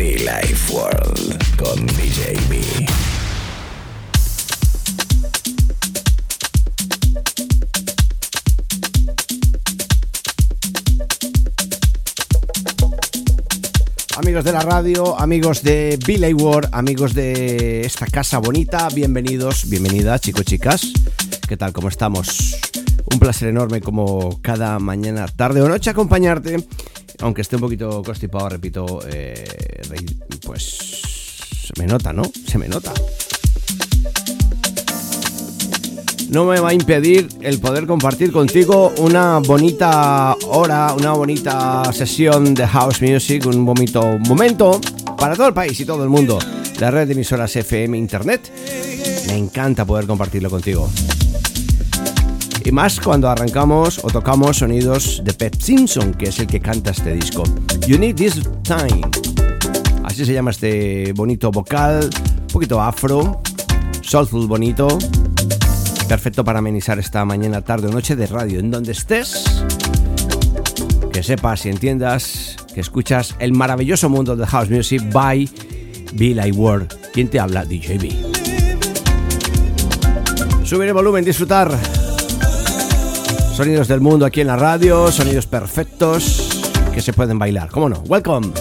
Be Life World con DJ B. Amigos de la radio, amigos de Billy World, amigos de esta casa bonita, bienvenidos, bienvenidas chicos, chicas. ¿Qué tal? ¿Cómo estamos? Un placer enorme como cada mañana, tarde o noche acompañarte, aunque esté un poquito constipado, repito, eh, pues se me nota, ¿no? Se me nota. no me va a impedir el poder compartir contigo una bonita hora, una bonita sesión de house music, un bonito momento para todo el país y todo el mundo. La red de emisoras FM Internet. Me encanta poder compartirlo contigo. Y más cuando arrancamos o tocamos sonidos de Pep Simpson, que es el que canta este disco. You Need This Time. Se llama este bonito vocal, un poquito afro, soulful bonito perfecto para amenizar esta mañana, tarde o noche de radio, en donde estés. Que sepas y entiendas que escuchas el maravilloso mundo de House Music by Billy Ward. ¿Quién te habla? DJB. Subir el volumen, disfrutar. Sonidos del mundo aquí en la radio, sonidos perfectos que se pueden bailar. ¿Cómo no? Welcome.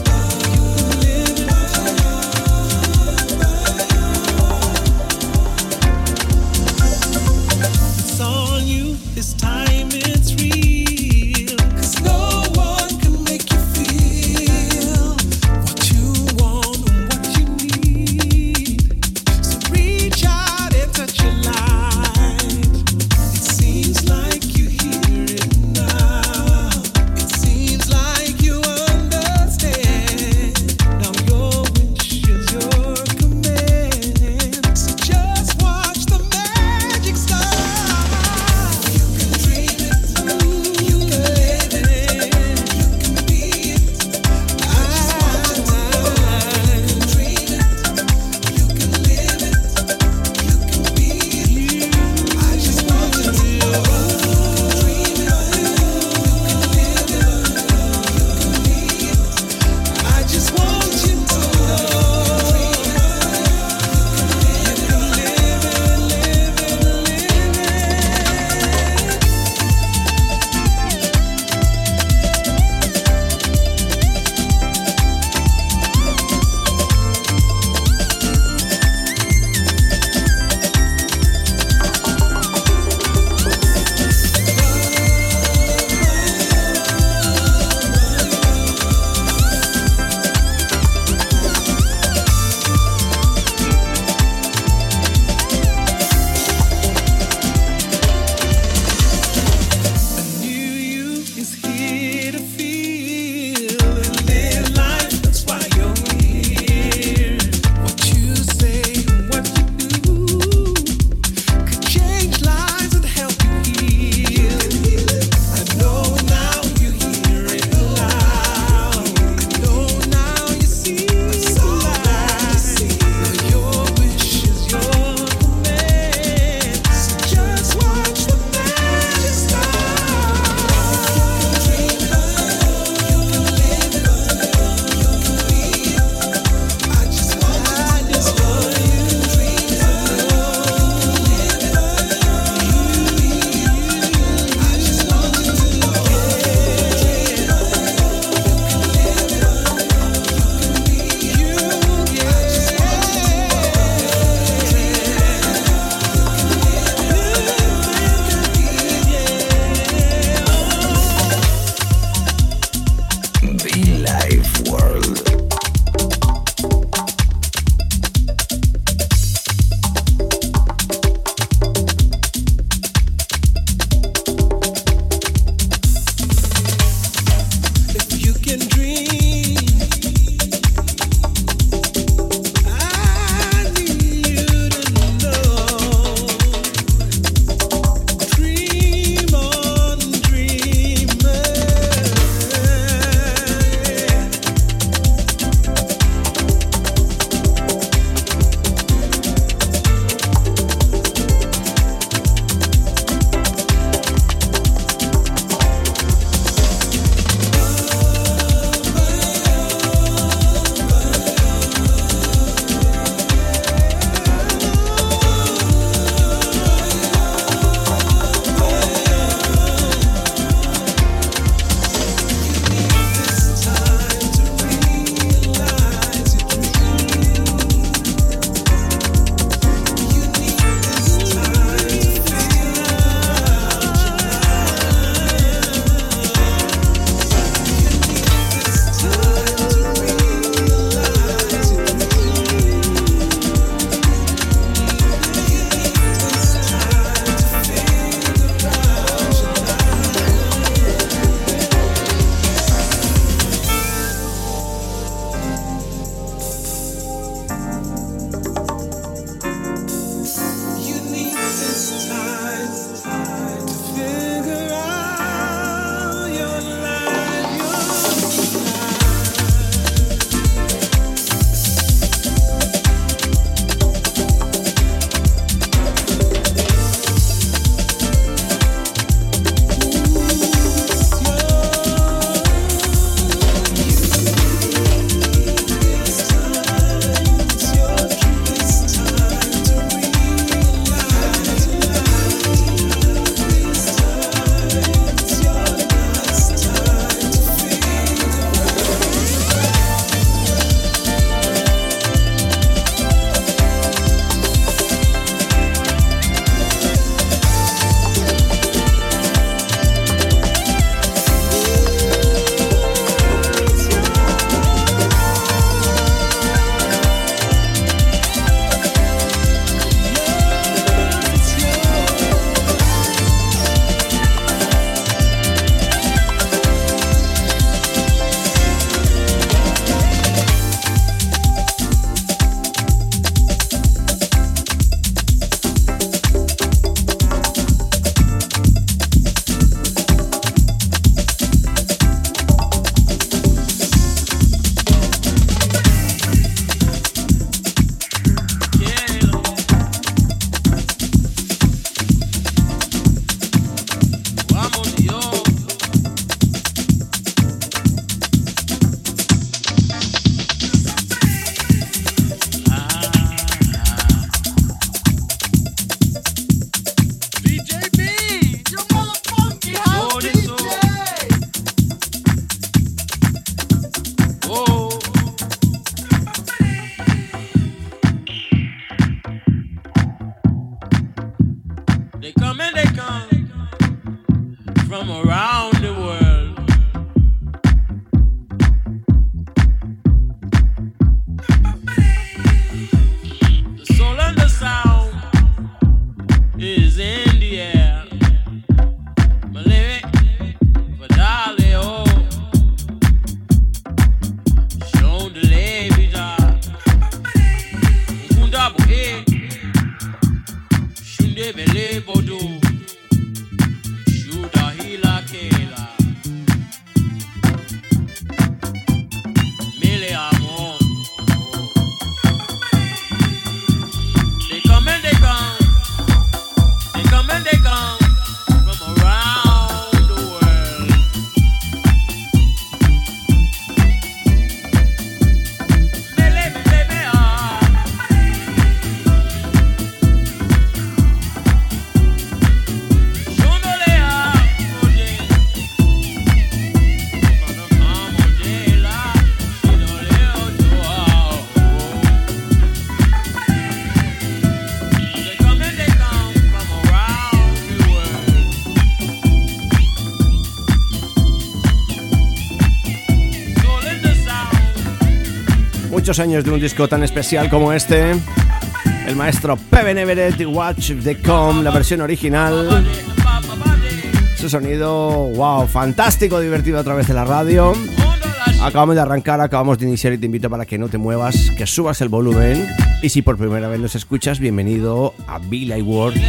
Muchos años de un disco tan especial como este. El maestro Peven Everett, Watch the Com, la versión original. Su sonido, wow, fantástico, divertido a través de la radio. Acabamos de arrancar, acabamos de iniciar y te invito para que no te muevas, que subas el volumen. Y si por primera vez nos escuchas, bienvenido a Billy World.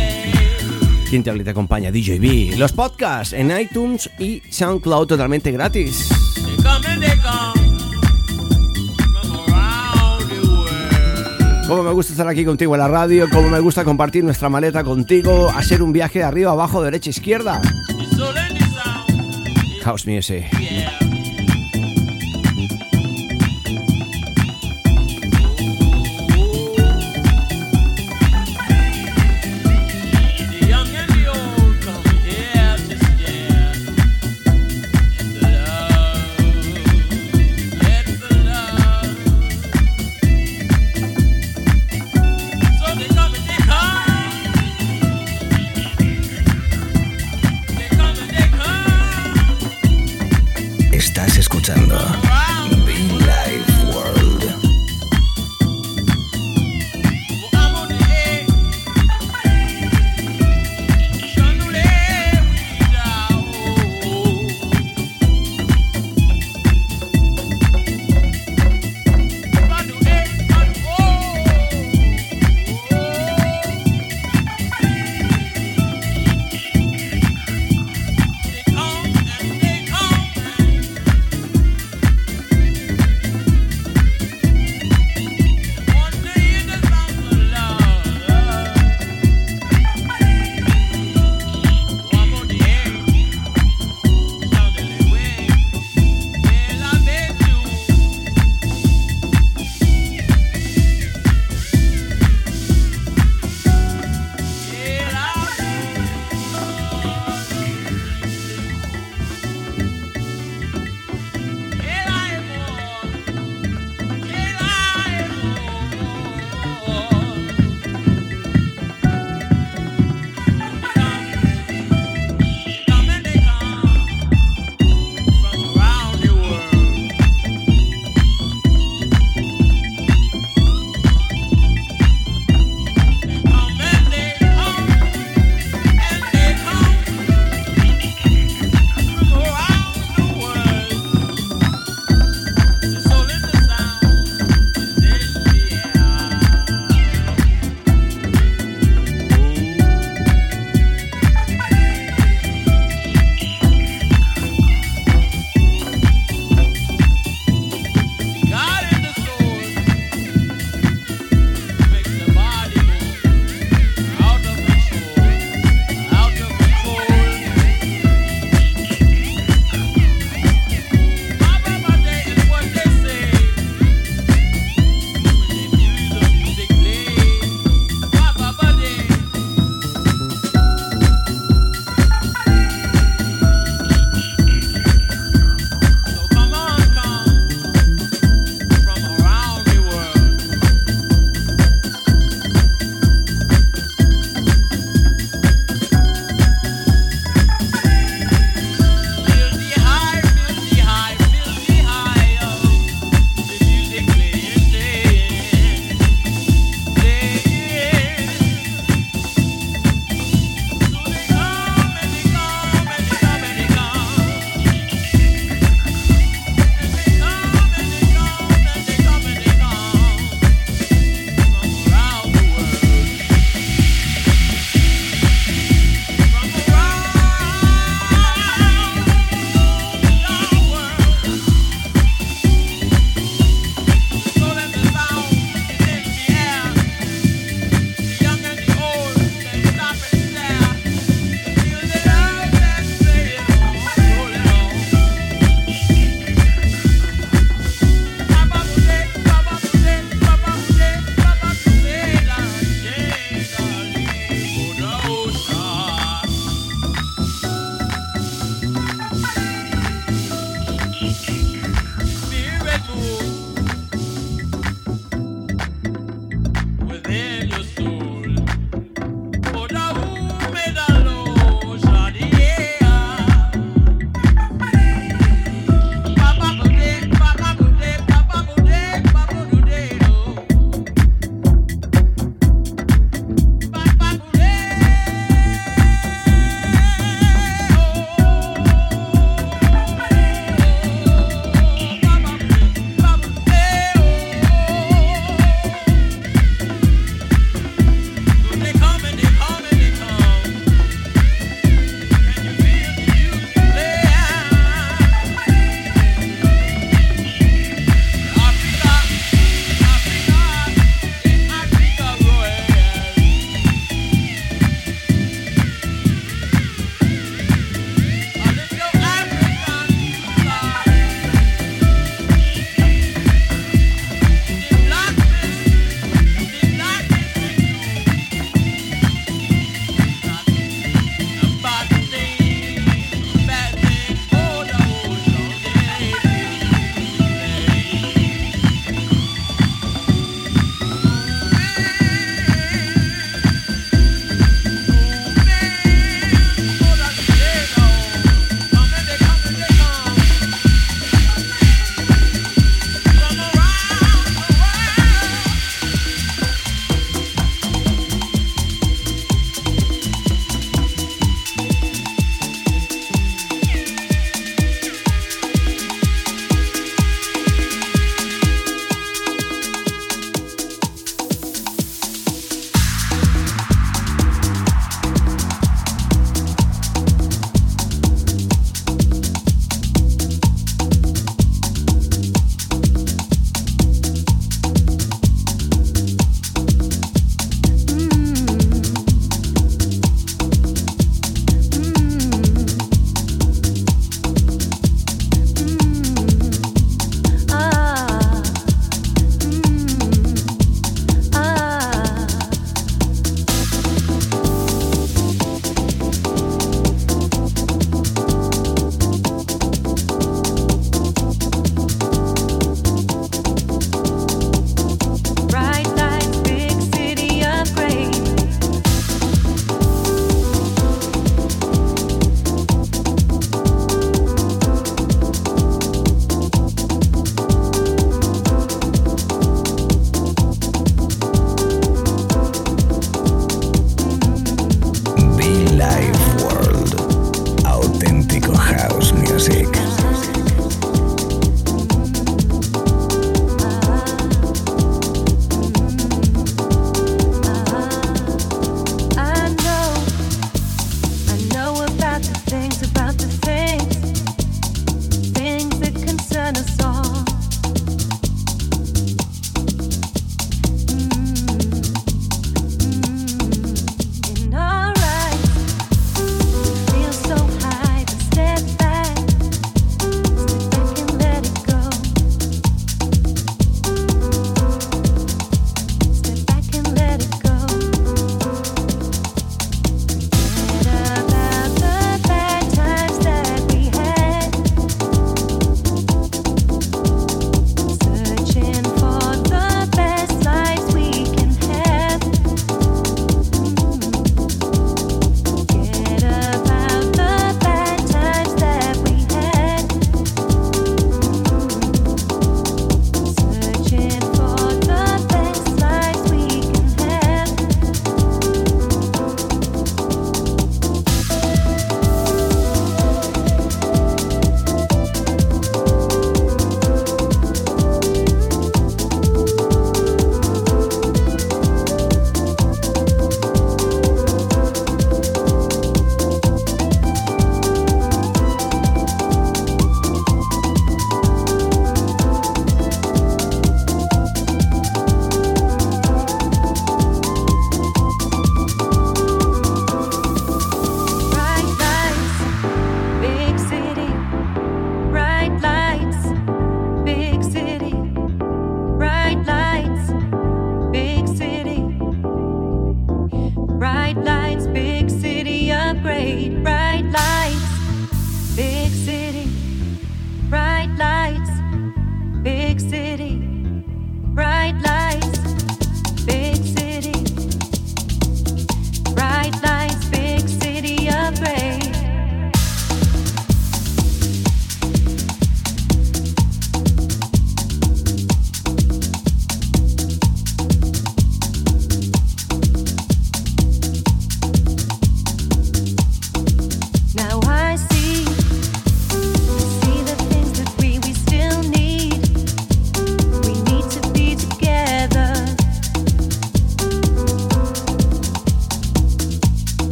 Quien te habla y te acompaña, DJB. Los podcasts en iTunes y SoundCloud totalmente gratis. Como me gusta estar aquí contigo en la radio, como me gusta compartir nuestra maleta contigo, hacer un viaje de arriba, abajo, derecha, izquierda. House Music.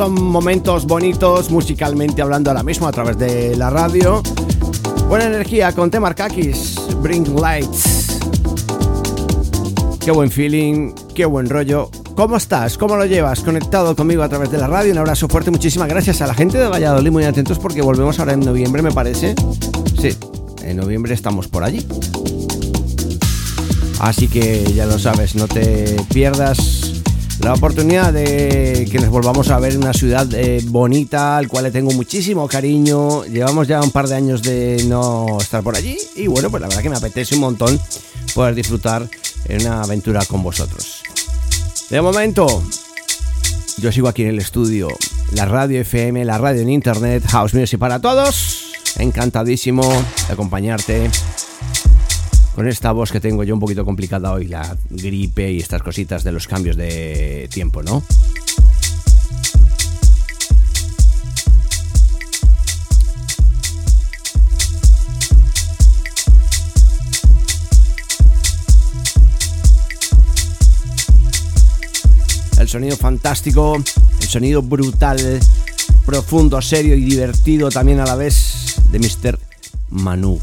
Son momentos bonitos musicalmente hablando ahora mismo a través de la radio. Buena energía con Temarkakis, Bring Lights. Qué buen feeling, qué buen rollo. ¿Cómo estás? ¿Cómo lo llevas? Conectado conmigo a través de la radio. Un abrazo fuerte, muchísimas gracias a la gente de Valladolid, muy atentos porque volvemos ahora en noviembre, me parece. Sí, en noviembre estamos por allí. Así que ya lo sabes, no te pierdas la oportunidad de que nos volvamos a ver en una ciudad eh, bonita, al cual le tengo muchísimo cariño. Llevamos ya un par de años de no estar por allí y bueno, pues la verdad que me apetece un montón poder disfrutar en una aventura con vosotros. De momento, yo sigo aquí en el estudio, la radio FM, la radio en internet, House Music para todos. Encantadísimo de acompañarte con esta voz que tengo yo un poquito complicada hoy, la gripe y estas cositas de los cambios de tiempo, ¿no? El sonido fantástico, el sonido brutal, profundo, serio y divertido también a la vez de Mr. Manu.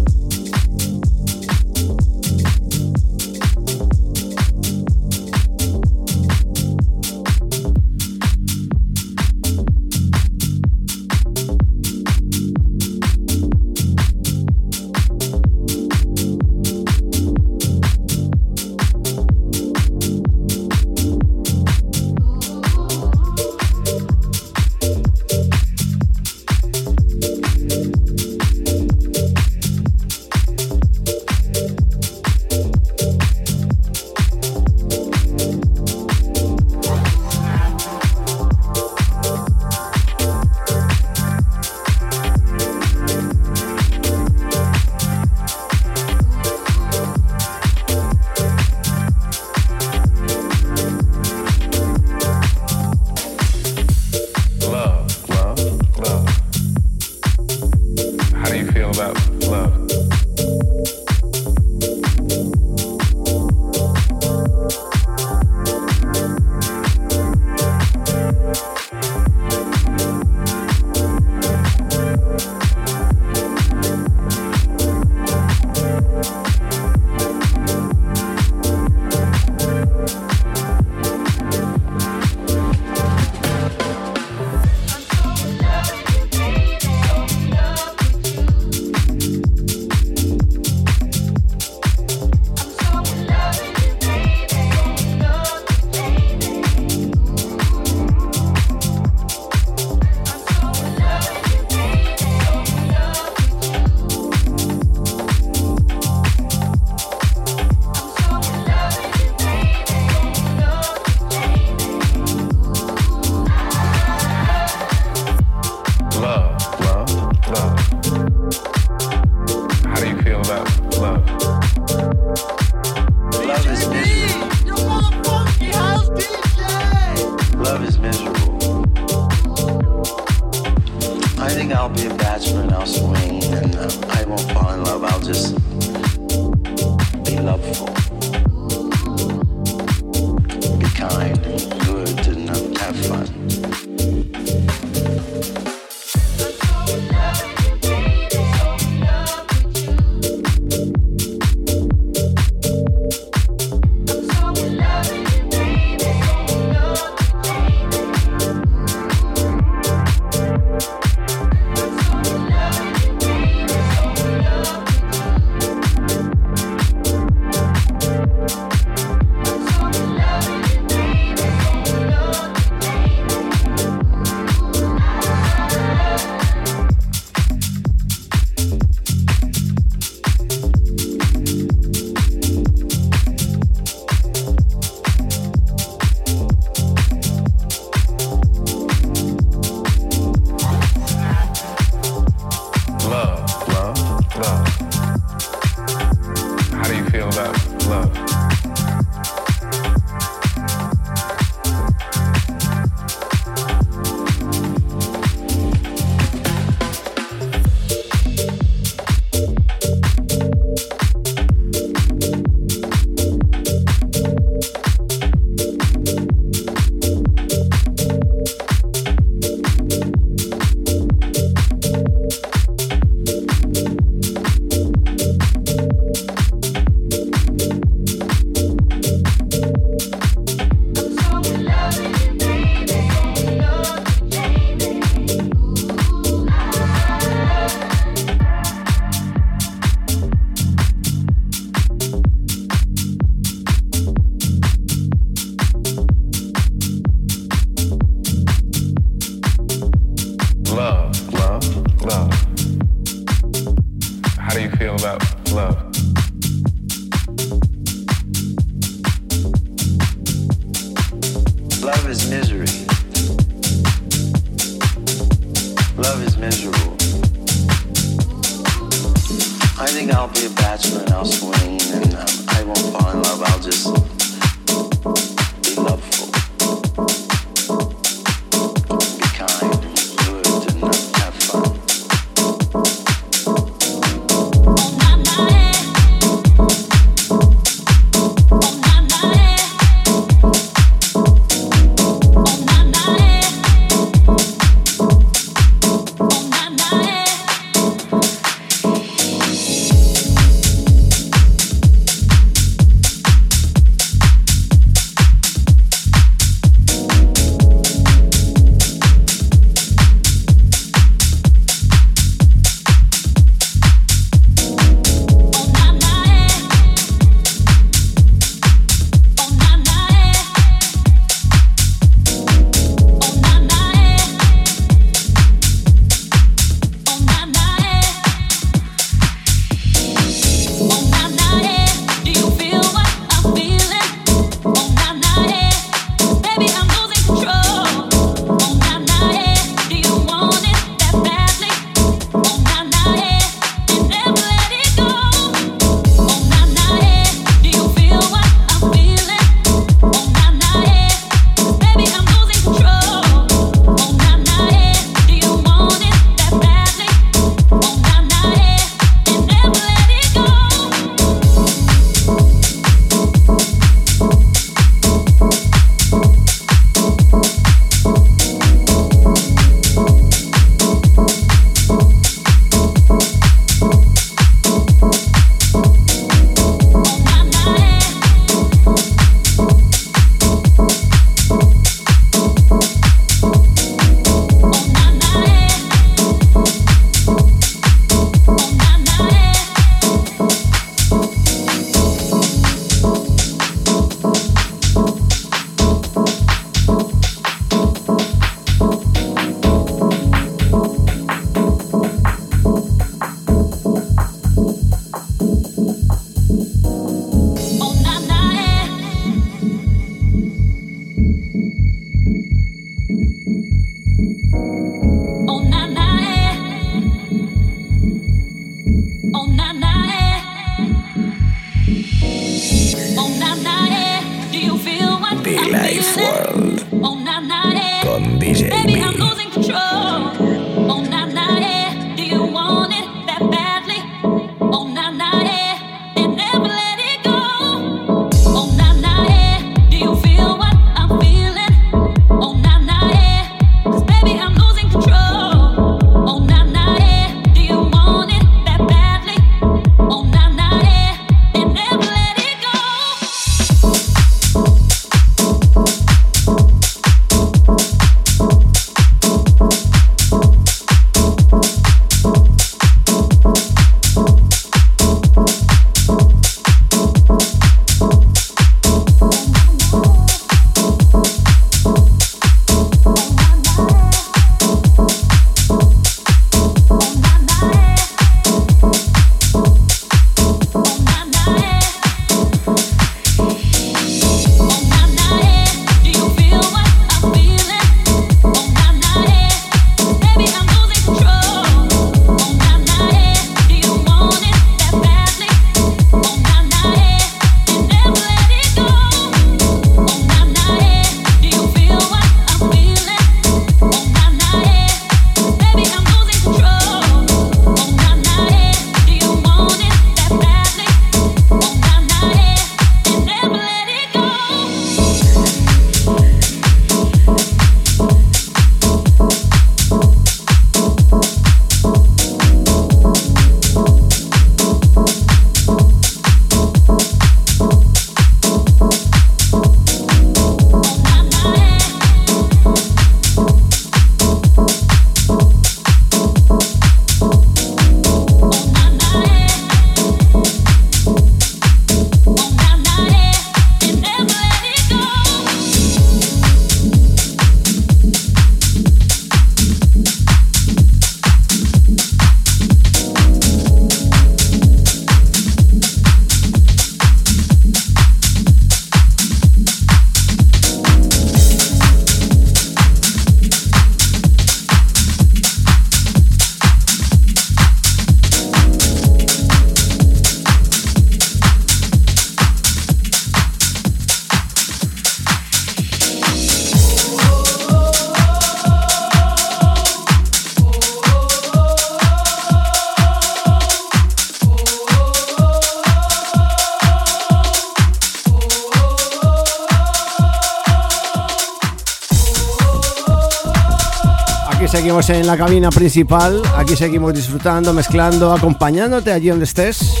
En la cabina principal. Aquí seguimos disfrutando, mezclando, acompañándote allí donde estés.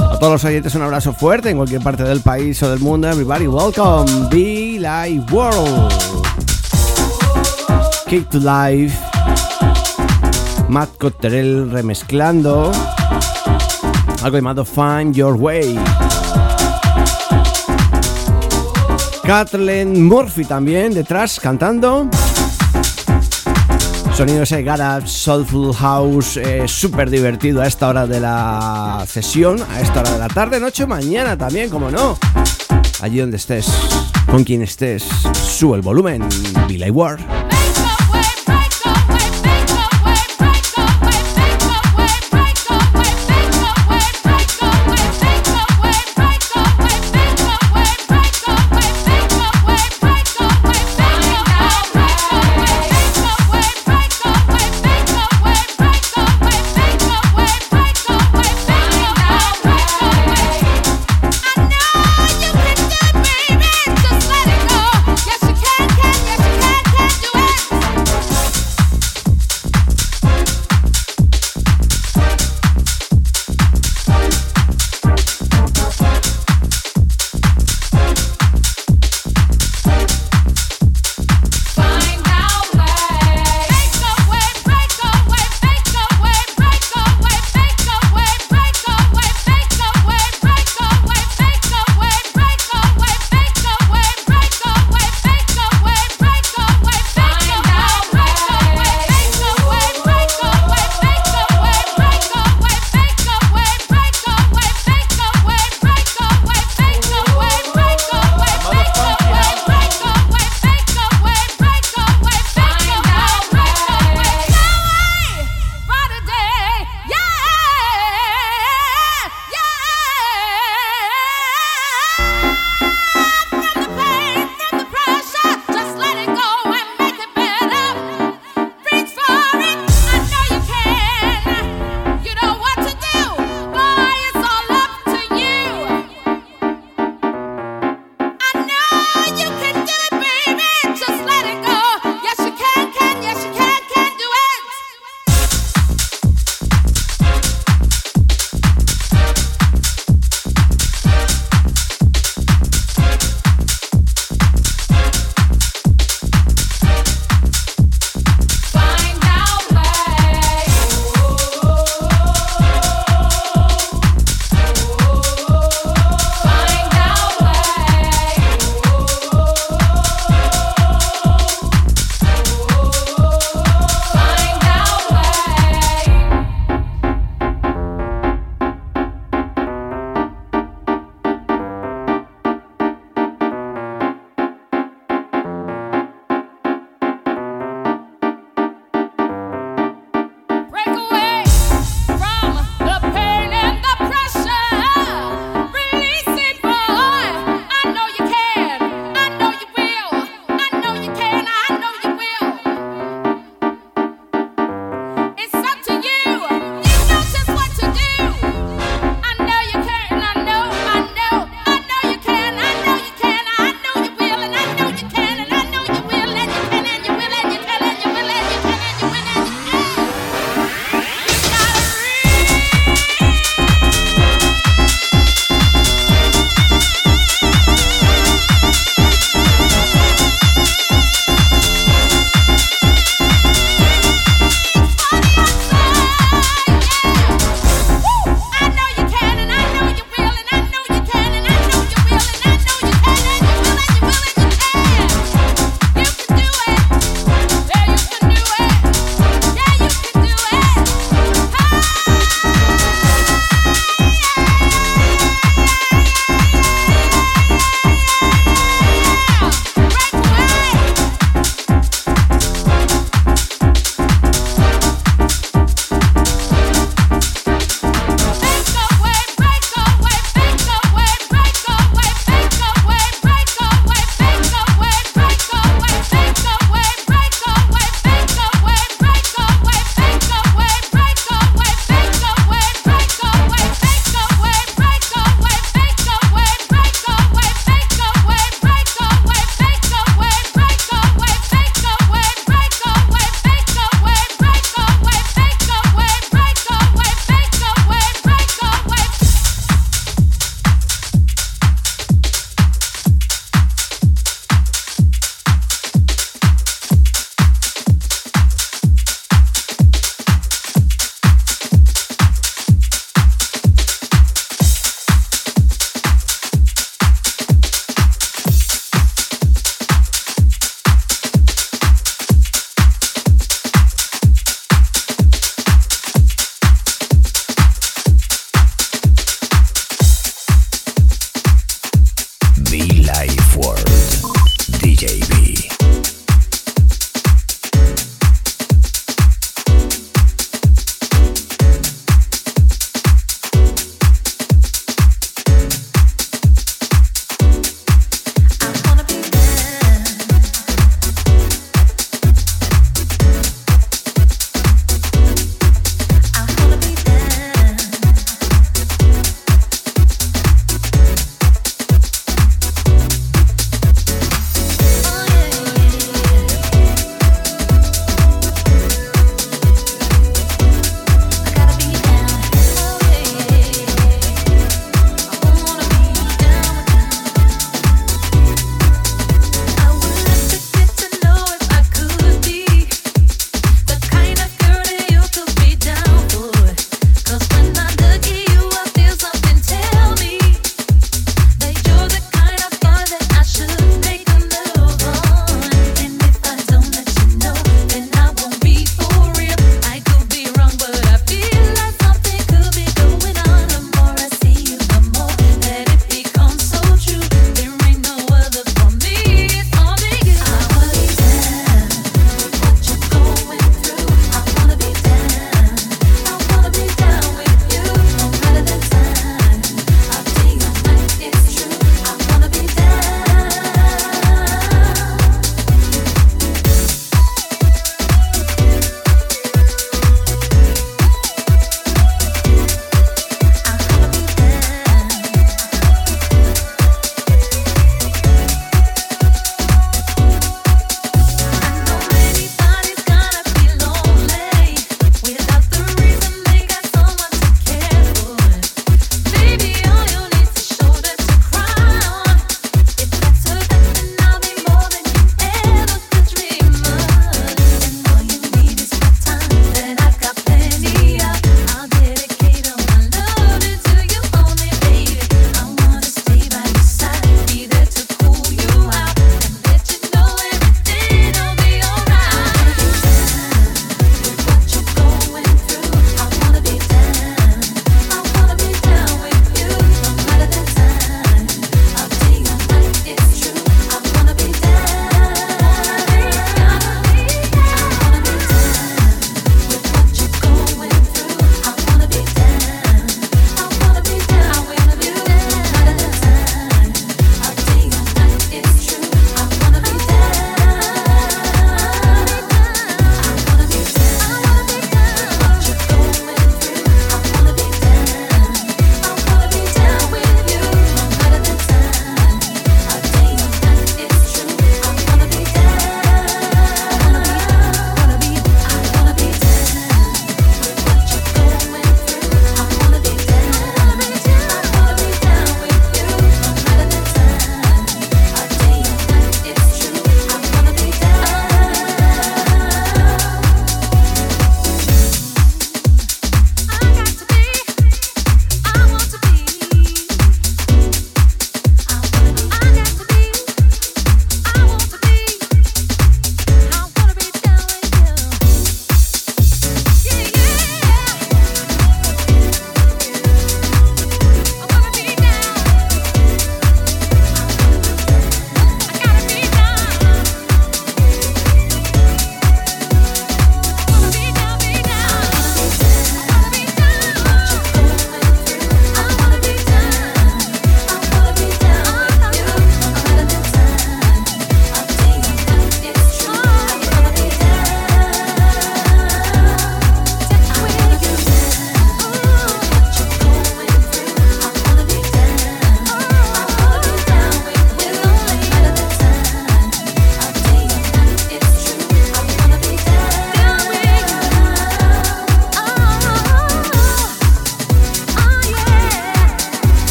A todos los oyentes un abrazo fuerte en cualquier parte del país o del mundo. Everybody, welcome. Be Live World. Kick to Life. Matt Cotterell remezclando. Algo llamado Find Your Way. Kathleen Murphy también detrás cantando. Sonido ese garage, soulful house, eh, súper divertido a esta hora de la sesión, a esta hora de la tarde, noche, mañana también, como no. Allí donde estés, con quien estés, sube el volumen. Billy Ward.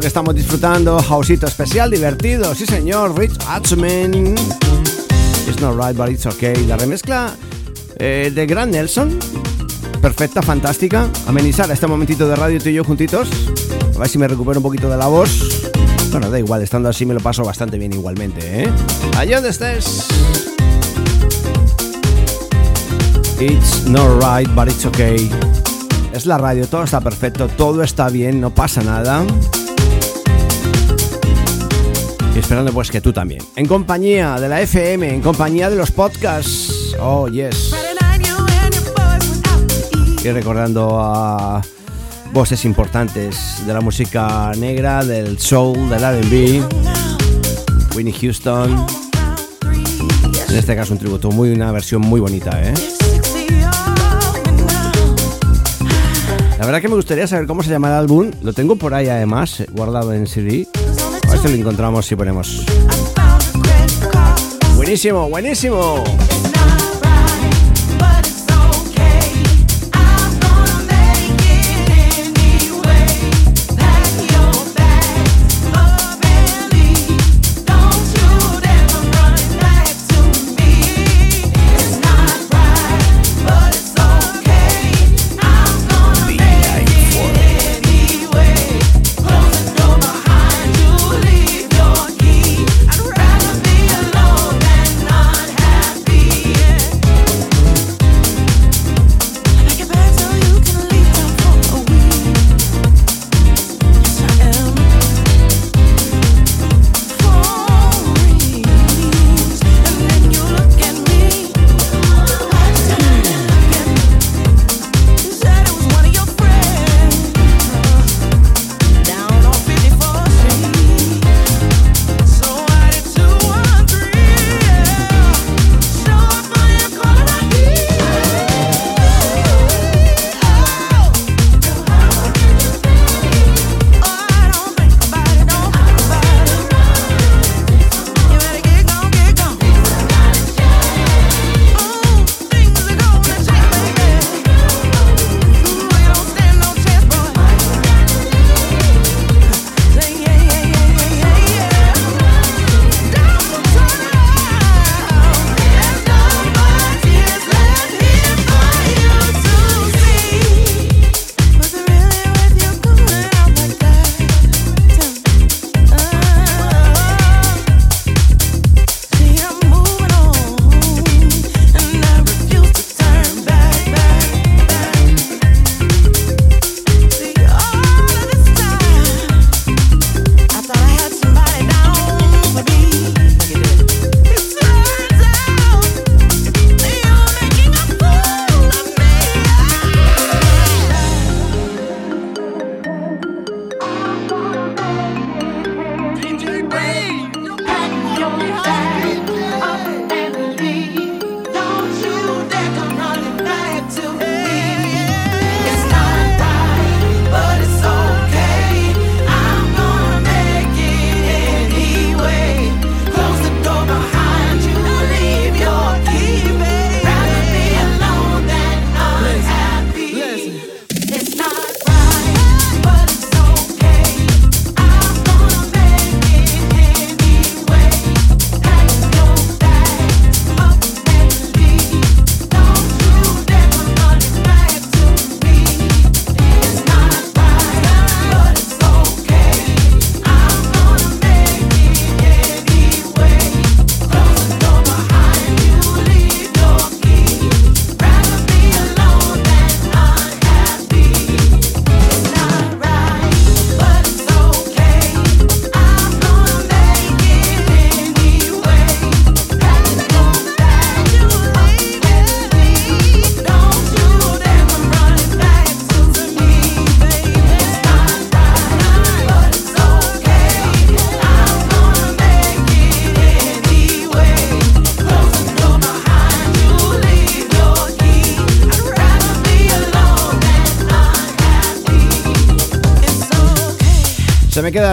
Que estamos disfrutando, Hausito especial, divertido, sí señor, Rich Hatchman. It's not right, but it's okay. La remezcla eh, de Grand Nelson, perfecta, fantástica. Amenizar este momentito de radio tú y yo juntitos. A ver si me recupero un poquito de la voz. Bueno, da igual, estando así me lo paso bastante bien igualmente, ¿eh? Allá donde estés. It's not right, but it's okay. Es la radio, todo está perfecto, todo está bien, no pasa nada. Esperando pues que tú también. En compañía de la FM, en compañía de los podcasts. Oh, yes. Y recordando a voces importantes de la música negra, del soul, del RB. Winnie Houston. En este caso un tributo, muy una versión muy bonita, ¿eh? La verdad que me gustaría saber cómo se llama el álbum. Lo tengo por ahí además, guardado en CD. Si lo encontramos y ponemos. Buenísimo, buenísimo.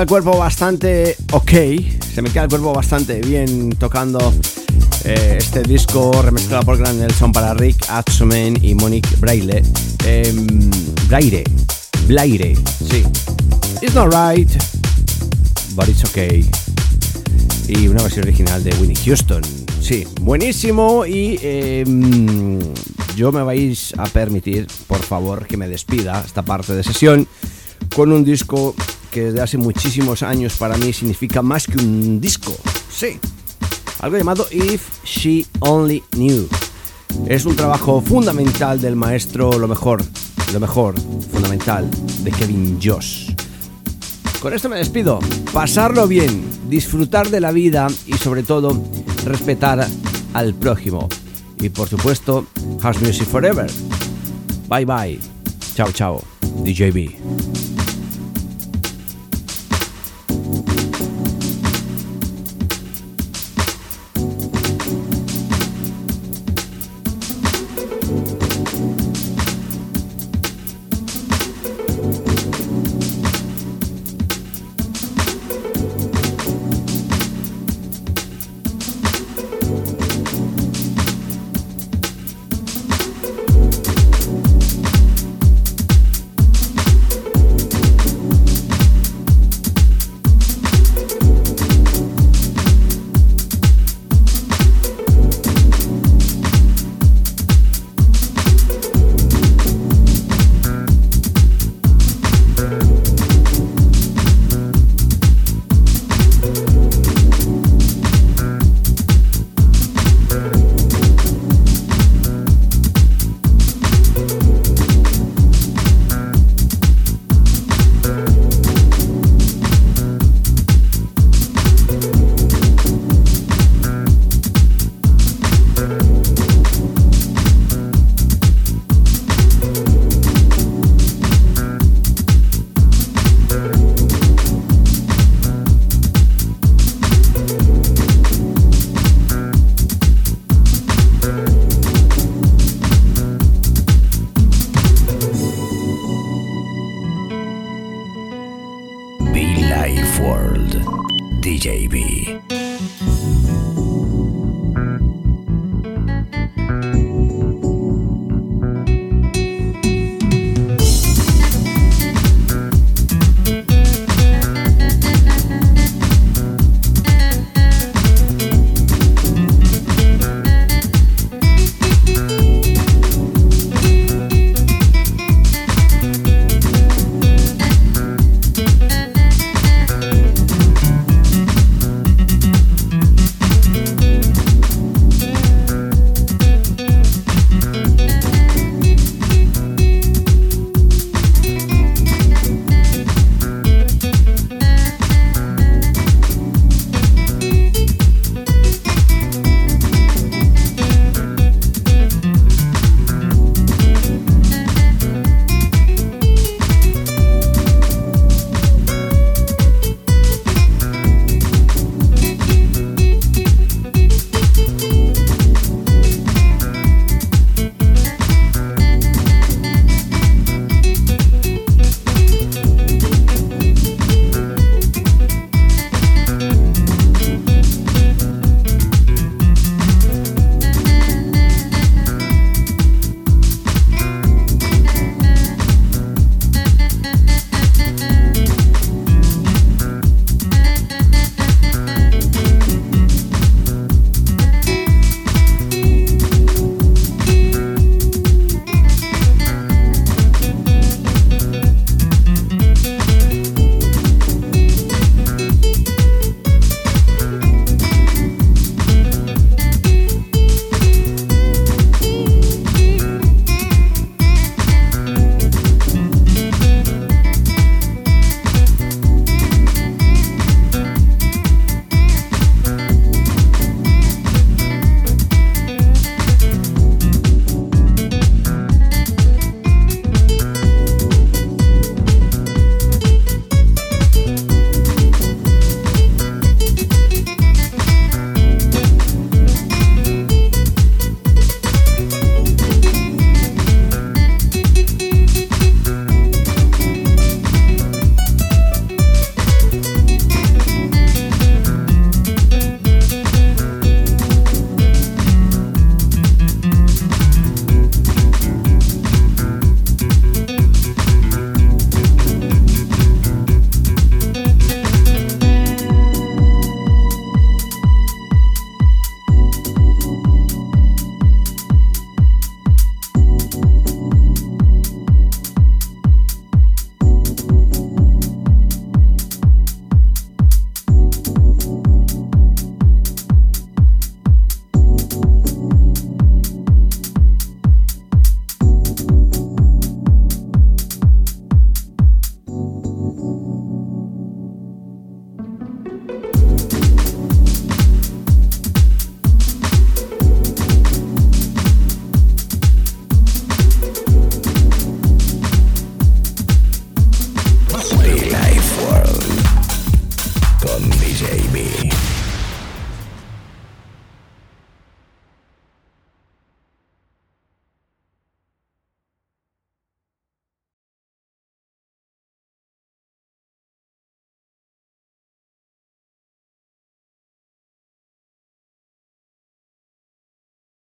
El cuerpo bastante ok, se me queda el cuerpo bastante bien tocando eh, este disco remezclado por Grand Nelson para Rick Atsumen y Monique Braille. Eh, Braille, Blaire, sí. It's not right, but it's okay. Y una versión original de Winnie Houston. Sí, buenísimo. Y em, yo me vais a permitir, por favor, que me despida esta parte de sesión con un disco que desde hace muchísimos años para mí significa más que un disco. Sí, algo llamado If She Only Knew. Es un trabajo fundamental del maestro, lo mejor, lo mejor, fundamental, de Kevin Josh. Con esto me despido. Pasarlo bien, disfrutar de la vida y sobre todo respetar al prójimo. Y por supuesto, House Music Forever. Bye bye. Chao, chao. DJB. World, DJB.